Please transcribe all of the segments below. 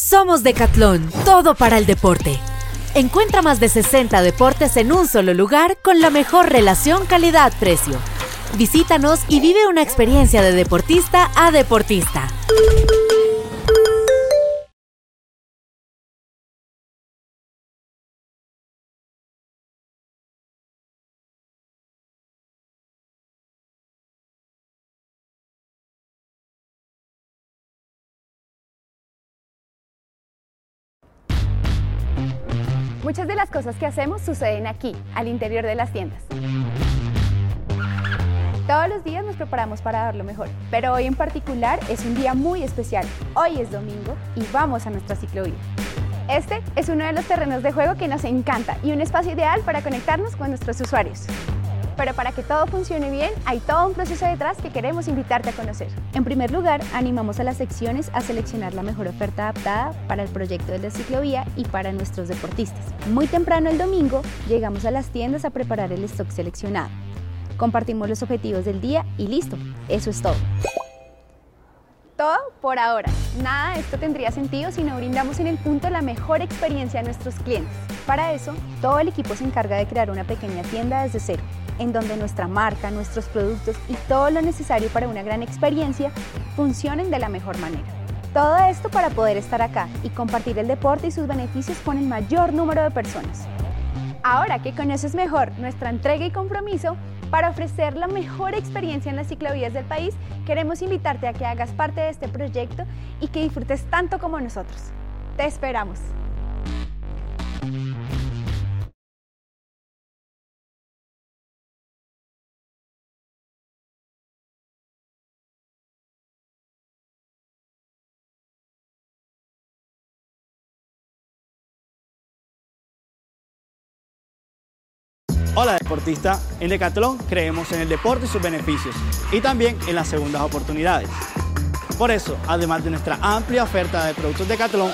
Somos Decathlon, todo para el deporte. Encuentra más de 60 deportes en un solo lugar con la mejor relación calidad-precio. Visítanos y vive una experiencia de deportista a deportista. Muchas de las cosas que hacemos suceden aquí, al interior de las tiendas. Todos los días nos preparamos para dar lo mejor, pero hoy en particular es un día muy especial. Hoy es domingo y vamos a nuestra ciclovía. Este es uno de los terrenos de juego que nos encanta y un espacio ideal para conectarnos con nuestros usuarios. Pero para que todo funcione bien, hay todo un proceso detrás que queremos invitarte a conocer. En primer lugar, animamos a las secciones a seleccionar la mejor oferta adaptada para el proyecto de la ciclovía y para nuestros deportistas. Muy temprano el domingo, llegamos a las tiendas a preparar el stock seleccionado. Compartimos los objetivos del día y listo, eso es todo. Todo por ahora. Nada de esto tendría sentido si no brindamos en el punto la mejor experiencia a nuestros clientes. Para eso, todo el equipo se encarga de crear una pequeña tienda desde cero, en donde nuestra marca, nuestros productos y todo lo necesario para una gran experiencia funcionen de la mejor manera. Todo esto para poder estar acá y compartir el deporte y sus beneficios con el mayor número de personas. Ahora que conoces mejor nuestra entrega y compromiso, para ofrecer la mejor experiencia en las ciclovías del país, queremos invitarte a que hagas parte de este proyecto y que disfrutes tanto como nosotros. Te esperamos. Hola deportista, en Decathlon creemos en el deporte y sus beneficios y también en las segundas oportunidades. Por eso, además de nuestra amplia oferta de productos Decathlon,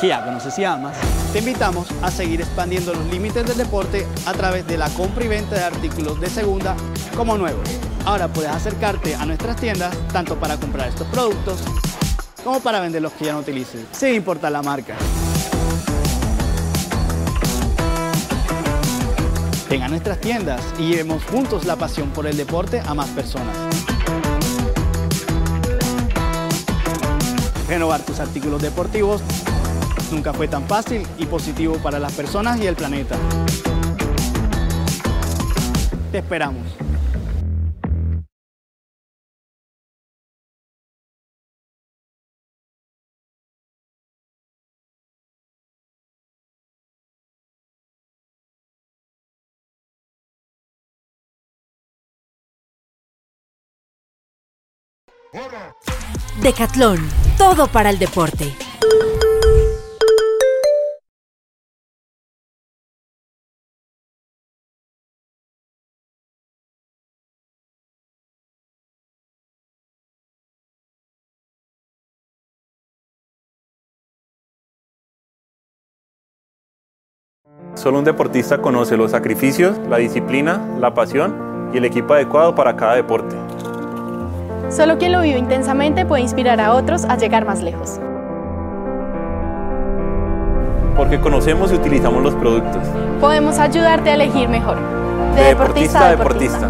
que ya conoces y amas, te invitamos a seguir expandiendo los límites del deporte a través de la compra y venta de artículos de segunda como nuevos. Ahora puedes acercarte a nuestras tiendas tanto para comprar estos productos como para vender los que ya no utilices, sin importar la marca. Ven a nuestras tiendas y llevemos juntos la pasión por el deporte a más personas. Renovar tus artículos deportivos nunca fue tan fácil y positivo para las personas y el planeta. Te esperamos. Decathlon, todo para el deporte. Solo un deportista conoce los sacrificios, la disciplina, la pasión y el equipo adecuado para cada deporte. Solo quien lo vive intensamente puede inspirar a otros a llegar más lejos. Porque conocemos y utilizamos los productos. Podemos ayudarte a elegir mejor. De, deportista a deportista.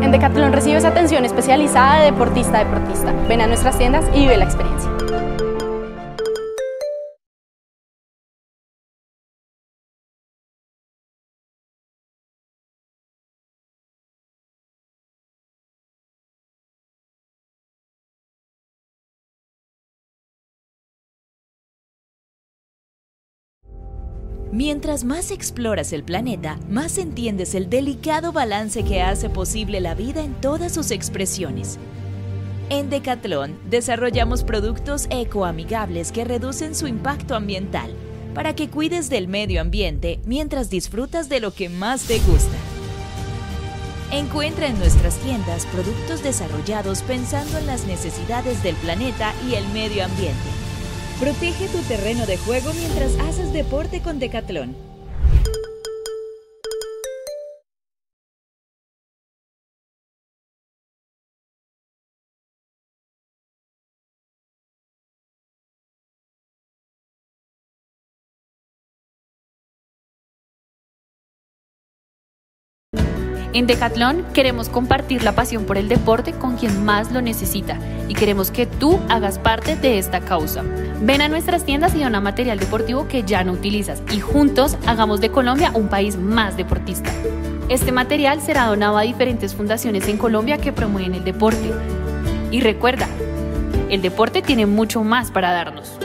En Decathlon recibes atención especializada de deportista a deportista. Ven a nuestras tiendas y vive la experiencia. Mientras más exploras el planeta, más entiendes el delicado balance que hace posible la vida en todas sus expresiones. En Decathlon desarrollamos productos ecoamigables que reducen su impacto ambiental para que cuides del medio ambiente mientras disfrutas de lo que más te gusta. Encuentra en nuestras tiendas productos desarrollados pensando en las necesidades del planeta y el medio ambiente. Protege tu terreno de juego mientras haces deporte con Decathlon. En Decathlon queremos compartir la pasión por el deporte con quien más lo necesita y queremos que tú hagas parte de esta causa. Ven a nuestras tiendas y dona material deportivo que ya no utilizas y juntos hagamos de Colombia un país más deportista. Este material será donado a diferentes fundaciones en Colombia que promueven el deporte. Y recuerda, el deporte tiene mucho más para darnos.